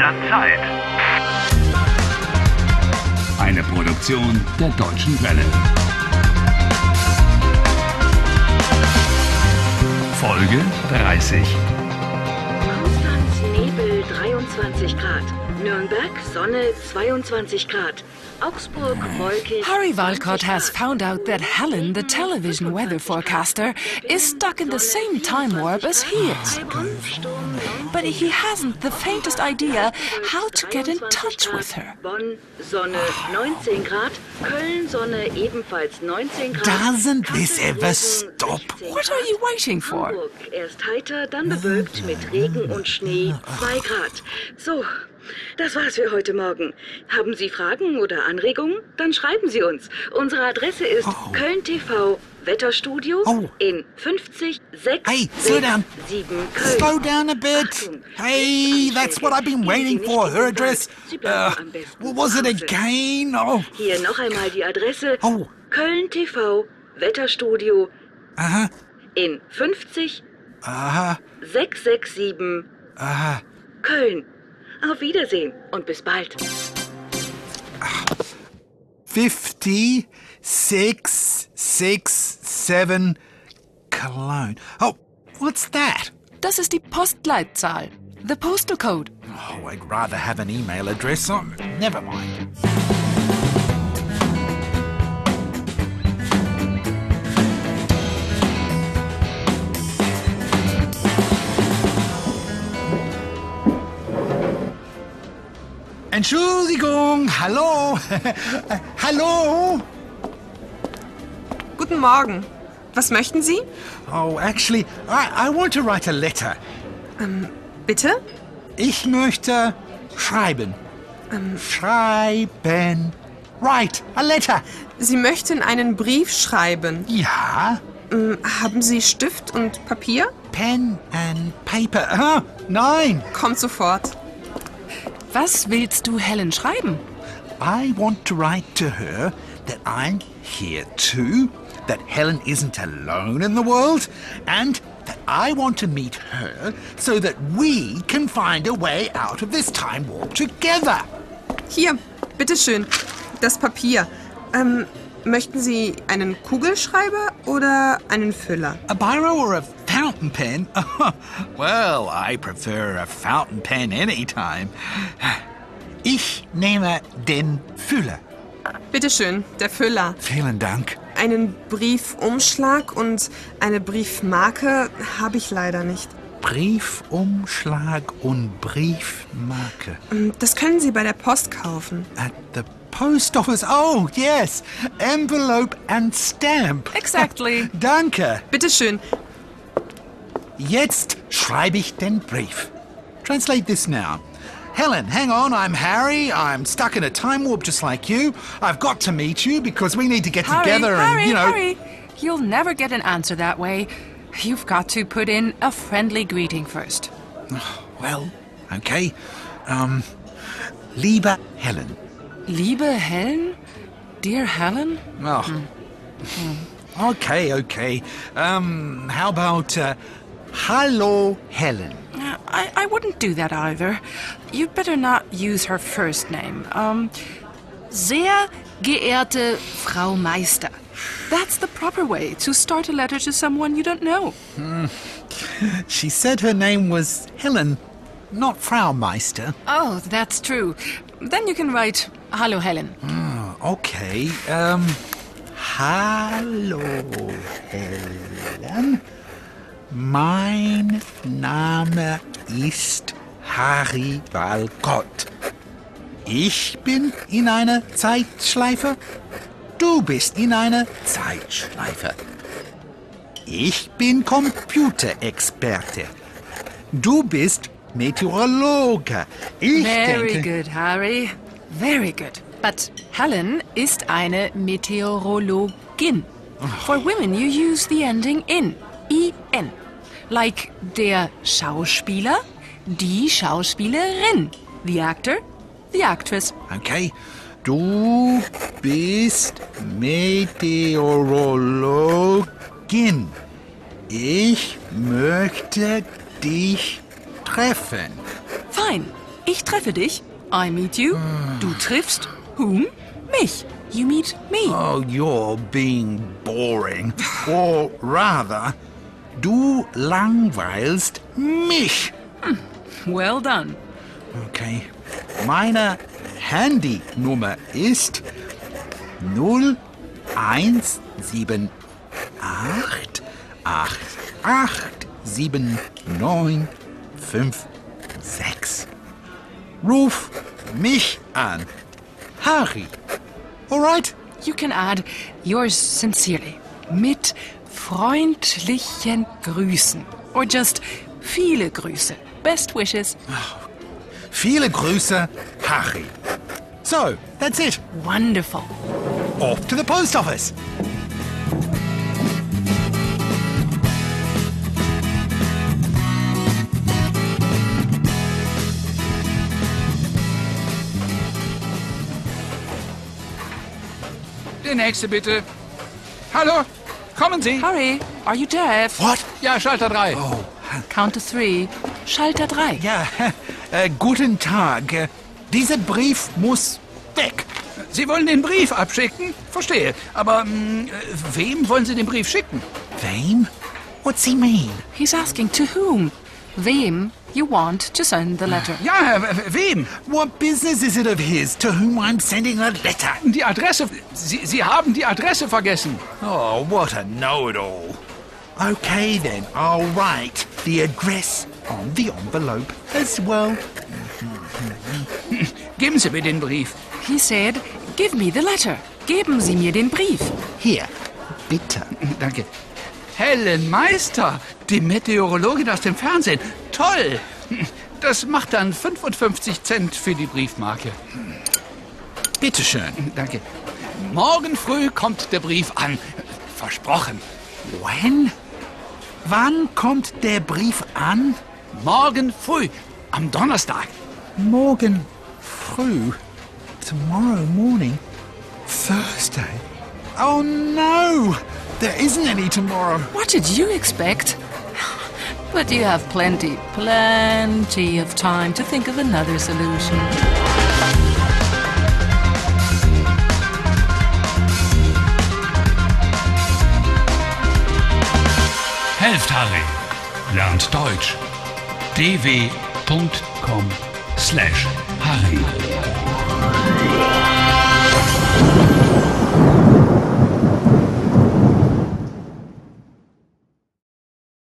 der Zeit. Eine Produktion der Deutschen Welle. Folge 30. Konstanz, Nebel 23 Grad. Nürnberg, Sonne 22 Grad. Augsburg, wolkig. Harry 20 Walcott has found out that Helen, the television weather forecaster, is stuck in the same time warp as he is. Heilbronn, Sturm 19 But he hasn't the faintest idea how to get in touch with her. Bonn, Sonne 19 Grad. Köln, Sonne ebenfalls 19 Grad. Doesn't this ever stop? What are you waiting for? Hamburg, erst heiter, dann bewölkt mit Regen und Schnee 2 Grad. So, das war's für heute Morgen. Haben Sie Fragen oder Anregungen? Dann schreiben Sie uns. Unsere Adresse ist Köln TV Wetterstudio Oh. in 50 6 Hey, slow down. 7 Köln. Slow down a bit. Hey, that's what I've been waiting for. Her address. Uh, what was it again? Oh, Hier noch einmal die Adresse Oh. Köln TV Wetterstudio aha, in 50 aha, 667 aha. Köln. Auf Wiedersehen und bis bald. 50, 6, 6, 7, Cologne. Oh, what's that? Das ist die Postleitzahl. The postal code. Oh, I'd rather have an email address. Oh, never mind. Entschuldigung, hallo. hallo. Guten Morgen. Was möchten Sie? Oh, actually, I, I want to write a letter. Bitte? Ich möchte schreiben. Schreiben. Write a letter. Sie möchten einen Brief schreiben. Ja. Ähm, Haben Sie Stift und Papier? Pen and paper. Ah, nein. Kommt sofort. Was willst du Helen schreiben? I want to write to her that I'm here too, that Helen isn't alone in the world, and that I want to meet her so that we can find a way out of this time warp together. Hier, bitteschön. Das Papier. Ähm, möchten Sie einen Kugelschreiber oder einen Füller? A biro or a fountain pen? well, I prefer a fountain pen anytime. Ich nehme den Füller. Bitteschön, der Füller. Vielen Dank. Einen Briefumschlag und eine Briefmarke habe ich leider nicht. Briefumschlag und Briefmarke. Ähm, Das können Sie bei der Post kaufen. At the post office. Oh, yes. Envelope and stamp. Exactly. Danke. Bitteschön. Jetzt schreibe ich den Brief. Translate this now. Helen, hang on. I'm Harry. I'm stuck in a time warp just like you. I've got to meet you because we need to get Harry, together Harry, and, you know. Harry. You'll never get an answer that way. You've got to put in a friendly greeting first. Well, okay. Um, liebe Helen. Liebe Helen? Dear Helen? Oh. Okay, okay. Um, how about uh, Hallo Helen? Uh, I, I wouldn't do that either. You'd better not use her first name. Um, sehr geehrte Frau Meister. That's the proper way to start a letter to someone you don't know. She said her name was Helen, not Frau Meister. Oh, that's true. Then you can write, Hallo Helen. Okay, um, Hallo Helen. Mein Name ist Harry Walcott. Ich bin in einer Zeitschleife. Du bist in einer Zeitschleife. Ich bin Computerexperte. Du bist Meteorologe. Ich Very denke... good, Harry. Very good. But Helen ist eine Meteorologin. For women, you use the ending in. I-N. Like der Schauspieler, die Schauspielerin. The actor, the actress. Okay. Du bist Meteorologin. Ich möchte dich treffen. Fine. Ich treffe dich. I meet you. Du triffst whom? Mich. You meet me. Oh, you're being boring. Or rather, du langweilst mich. Well done. Okay. Meine Handynummer ist 0178887956. Ruf mich an. Harry. All right? You can add yours sincerely. Mit freundlichen Grüßen. Or just viele Grüße. Best wishes. Viele Grüße, Harry. So, that's it. Wonderful. Off to the post office. Der nächste bitte. Hallo, kommen Sie. Harry, are you deaf? What? Ja, Schalter 3. Count to three. Schalter 3. Ja, äh, guten Tag. Dieser Brief muss weg. Sie wollen den Brief abschicken? Verstehe. Aber mh, äh, wem wollen Sie den Brief schicken? Wem? What's he mean? He's asking to whom? Wem you want to send the letter. Ja, wem? What business is it of his to whom I'm sending a letter? Die Adresse. Sie, Sie haben die Adresse vergessen. Oh, what a know-it-all. Okay then, I'll write the address on the envelope as well. Geben Sie mir den Brief. He said, give me the letter. Geben Sie mir den Brief. Here, bitte. Danke. Helen Meister, die Meteorologin aus dem Fernsehen. Toll. Das macht dann 55 Cent für die Briefmarke. Bitte schön. Danke. Morgen früh kommt der Brief an. Versprochen. When? Wann kommt der Brief an? Morgen früh. Am Donnerstag. Morgen früh. Tomorrow morning. Thursday. Oh no! There isn't any tomorrow. What did you expect? But you have plenty, plenty of time to think of another solution. Helft Harry. Lernt Deutsch. dw.com/harry.